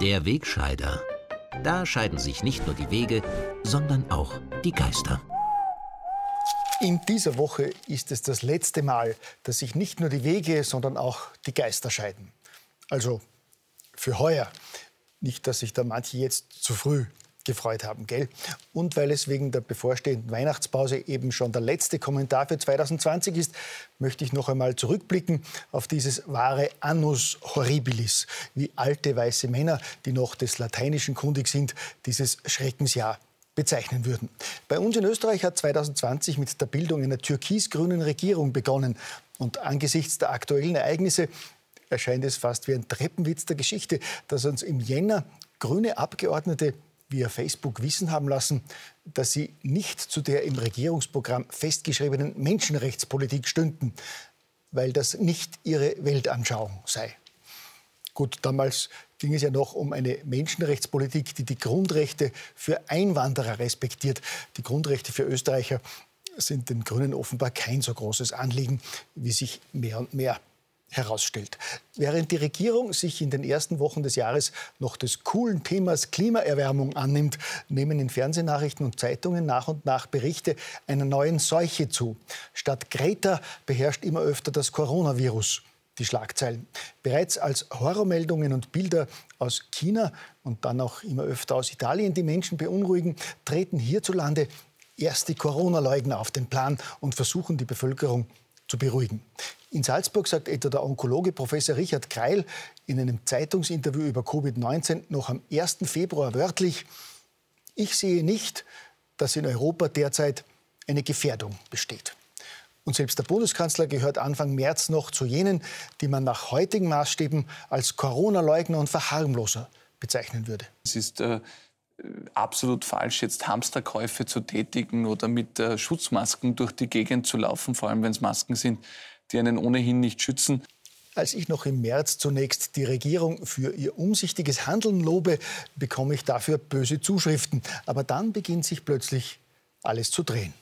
Der Wegscheider. Da scheiden sich nicht nur die Wege, sondern auch die Geister. In dieser Woche ist es das letzte Mal, dass sich nicht nur die Wege, sondern auch die Geister scheiden. Also für heuer. Nicht, dass sich da manche jetzt zu früh gefreut haben, gell? Und weil es wegen der bevorstehenden Weihnachtspause eben schon der letzte Kommentar für 2020 ist, möchte ich noch einmal zurückblicken auf dieses wahre Annus Horribilis, wie alte weiße Männer, die noch des Lateinischen kundig sind, dieses Schreckensjahr bezeichnen würden. Bei uns in Österreich hat 2020 mit der Bildung einer türkis-grünen Regierung begonnen. Und angesichts der aktuellen Ereignisse erscheint es fast wie ein Treppenwitz der Geschichte, dass uns im Jänner grüne Abgeordnete via Facebook wissen haben lassen, dass sie nicht zu der im Regierungsprogramm festgeschriebenen Menschenrechtspolitik stünden, weil das nicht ihre Weltanschauung sei. Gut, damals ging es ja noch um eine Menschenrechtspolitik, die die Grundrechte für Einwanderer respektiert. Die Grundrechte für Österreicher sind den Grünen offenbar kein so großes Anliegen, wie sich mehr und mehr herausstellt. Während die Regierung sich in den ersten Wochen des Jahres noch des coolen Themas Klimaerwärmung annimmt, nehmen in Fernsehnachrichten und Zeitungen nach und nach Berichte einer neuen Seuche zu. Statt Greta beherrscht immer öfter das Coronavirus die Schlagzeilen. Bereits als Horrormeldungen und Bilder aus China und dann auch immer öfter aus Italien die Menschen beunruhigen, treten hierzulande erst die Corona-Leugner auf den Plan und versuchen die Bevölkerung zu beruhigen. In Salzburg sagt etwa der Onkologe Professor Richard Kreil in einem Zeitungsinterview über Covid-19 noch am 1. Februar wörtlich, ich sehe nicht, dass in Europa derzeit eine Gefährdung besteht. Und selbst der Bundeskanzler gehört Anfang März noch zu jenen, die man nach heutigen Maßstäben als Corona-Leugner und Verharmloser bezeichnen würde. Es ist äh, absolut falsch, jetzt Hamsterkäufe zu tätigen oder mit äh, Schutzmasken durch die Gegend zu laufen, vor allem wenn es Masken sind, die einen ohnehin nicht schützen. Als ich noch im März zunächst die Regierung für ihr umsichtiges Handeln lobe, bekomme ich dafür böse Zuschriften. Aber dann beginnt sich plötzlich alles zu drehen.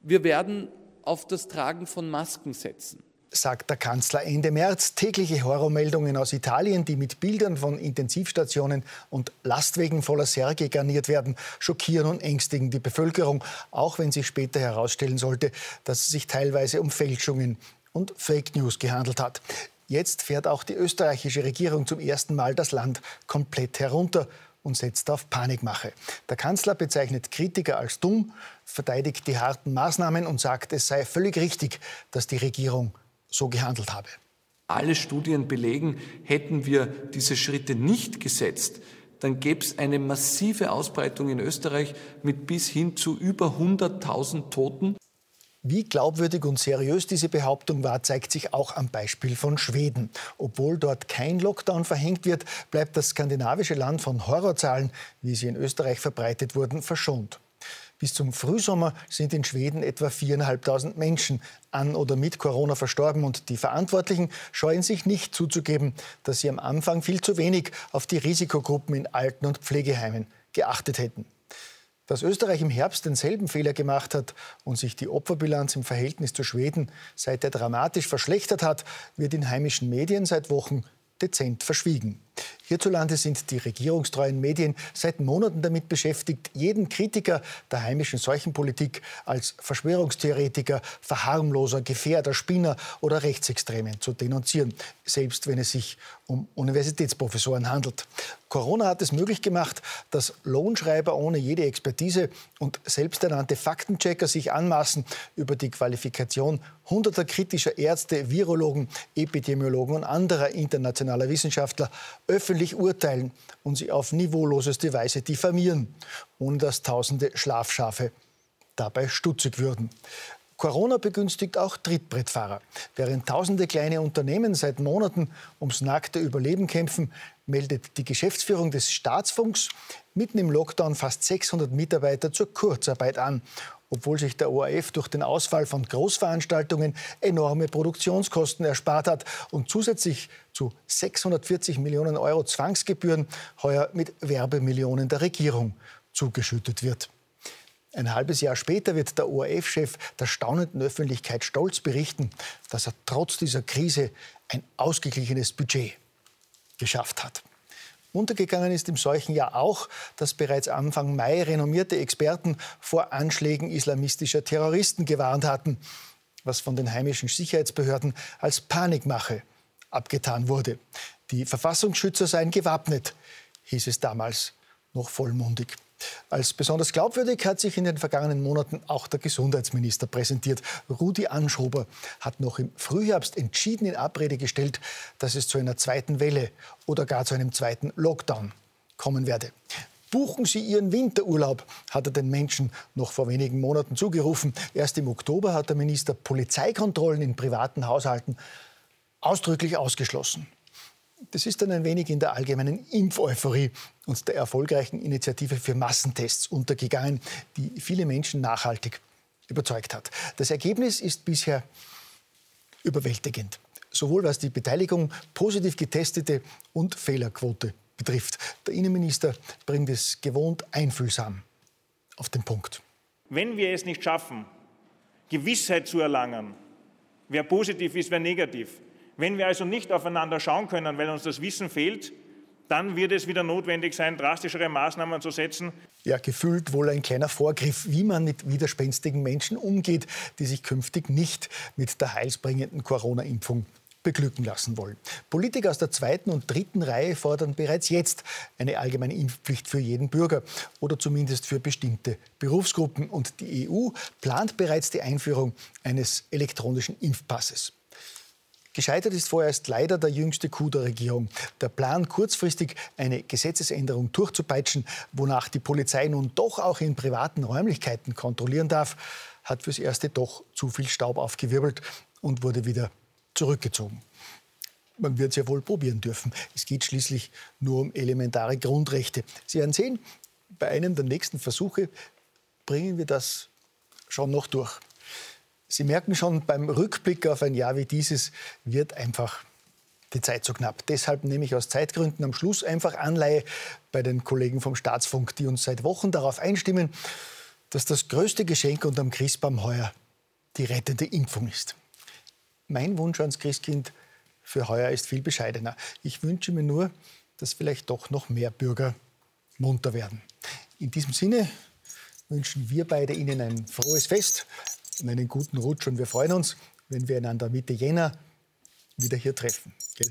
Wir werden auf das Tragen von Masken setzen sagt der Kanzler Ende März. Tägliche Horrormeldungen aus Italien, die mit Bildern von Intensivstationen und Lastwegen voller Särge garniert werden, schockieren und ängstigen die Bevölkerung, auch wenn sich später herausstellen sollte, dass es sich teilweise um Fälschungen und Fake News gehandelt hat. Jetzt fährt auch die österreichische Regierung zum ersten Mal das Land komplett herunter und setzt auf Panikmache. Der Kanzler bezeichnet Kritiker als dumm, verteidigt die harten Maßnahmen und sagt, es sei völlig richtig, dass die Regierung so gehandelt habe. Alle Studien belegen, hätten wir diese Schritte nicht gesetzt, dann gäbe es eine massive Ausbreitung in Österreich mit bis hin zu über 100.000 Toten. Wie glaubwürdig und seriös diese Behauptung war, zeigt sich auch am Beispiel von Schweden. Obwohl dort kein Lockdown verhängt wird, bleibt das skandinavische Land von Horrorzahlen, wie sie in Österreich verbreitet wurden, verschont. Bis zum Frühsommer sind in Schweden etwa 4.500 Menschen an oder mit Corona verstorben. Und die Verantwortlichen scheuen sich nicht zuzugeben, dass sie am Anfang viel zu wenig auf die Risikogruppen in Alten- und Pflegeheimen geachtet hätten. Dass Österreich im Herbst denselben Fehler gemacht hat und sich die Opferbilanz im Verhältnis zu Schweden seither dramatisch verschlechtert hat, wird in heimischen Medien seit Wochen dezent verschwiegen. Hierzulande sind die regierungstreuen Medien seit Monaten damit beschäftigt, jeden Kritiker der heimischen Seuchenpolitik als Verschwörungstheoretiker, Verharmloser, Gefährder, Spinner oder Rechtsextremen zu denunzieren, selbst wenn es sich um Universitätsprofessoren handelt. Corona hat es möglich gemacht, dass Lohnschreiber ohne jede Expertise und selbsternannte Faktenchecker sich anmaßen, über die Qualifikation hunderter kritischer Ärzte, Virologen, Epidemiologen und anderer internationaler Wissenschaftler öffentlich urteilen und sie auf niveauloseste Weise diffamieren, ohne dass tausende Schlafschafe dabei stutzig würden. Corona begünstigt auch Trittbrettfahrer. Während tausende kleine Unternehmen seit Monaten ums nackte Überleben kämpfen, meldet die Geschäftsführung des Staatsfunks mitten im Lockdown fast 600 Mitarbeiter zur Kurzarbeit an obwohl sich der ORF durch den Ausfall von Großveranstaltungen enorme Produktionskosten erspart hat und zusätzlich zu 640 Millionen Euro Zwangsgebühren heuer mit Werbemillionen der Regierung zugeschüttet wird. Ein halbes Jahr später wird der ORF-Chef der staunenden Öffentlichkeit stolz berichten, dass er trotz dieser Krise ein ausgeglichenes Budget geschafft hat. Untergegangen ist im solchen Jahr auch, dass bereits Anfang Mai renommierte Experten vor Anschlägen islamistischer Terroristen gewarnt hatten, was von den heimischen Sicherheitsbehörden als Panikmache abgetan wurde. Die Verfassungsschützer seien gewappnet, hieß es damals noch vollmundig. Als besonders glaubwürdig hat sich in den vergangenen Monaten auch der Gesundheitsminister präsentiert. Rudi Anschober hat noch im Frühherbst entschieden in Abrede gestellt, dass es zu einer zweiten Welle oder gar zu einem zweiten Lockdown kommen werde. Buchen Sie Ihren Winterurlaub, hat er den Menschen noch vor wenigen Monaten zugerufen. Erst im Oktober hat der Minister Polizeikontrollen in privaten Haushalten ausdrücklich ausgeschlossen. Das ist dann ein wenig in der allgemeinen Impfeuphorie und der erfolgreichen Initiative für Massentests untergegangen, die viele Menschen nachhaltig überzeugt hat. Das Ergebnis ist bisher überwältigend, sowohl was die Beteiligung positiv getestete und Fehlerquote betrifft. Der Innenminister bringt es gewohnt einfühlsam auf den Punkt. Wenn wir es nicht schaffen, Gewissheit zu erlangen, wer positiv ist, wer negativ, wenn wir also nicht aufeinander schauen können, weil uns das Wissen fehlt, dann wird es wieder notwendig sein, drastischere Maßnahmen zu setzen. Ja, gefühlt wohl ein kleiner Vorgriff, wie man mit widerspenstigen Menschen umgeht, die sich künftig nicht mit der heilsbringenden Corona-Impfung beglücken lassen wollen. Politiker aus der zweiten und dritten Reihe fordern bereits jetzt eine allgemeine Impfpflicht für jeden Bürger oder zumindest für bestimmte Berufsgruppen. Und die EU plant bereits die Einführung eines elektronischen Impfpasses. Gescheitert ist vorerst leider der jüngste Coup der Regierung. Der Plan, kurzfristig eine Gesetzesänderung durchzupeitschen, wonach die Polizei nun doch auch in privaten Räumlichkeiten kontrollieren darf, hat fürs Erste doch zu viel Staub aufgewirbelt und wurde wieder zurückgezogen. Man wird es ja wohl probieren dürfen. Es geht schließlich nur um elementare Grundrechte. Sie werden sehen, bei einem der nächsten Versuche bringen wir das schon noch durch. Sie merken schon, beim Rückblick auf ein Jahr wie dieses wird einfach die Zeit zu knapp. Deshalb nehme ich aus Zeitgründen am Schluss einfach Anleihe bei den Kollegen vom Staatsfunk, die uns seit Wochen darauf einstimmen, dass das größte Geschenk unterm Christbaum heuer die rettende Impfung ist. Mein Wunsch ans Christkind für heuer ist viel bescheidener. Ich wünsche mir nur, dass vielleicht doch noch mehr Bürger munter werden. In diesem Sinne wünschen wir beide Ihnen ein frohes Fest, und einen guten Rutsch. Und wir freuen uns, wenn wir einander Mitte Jänner wieder hier treffen. Gell?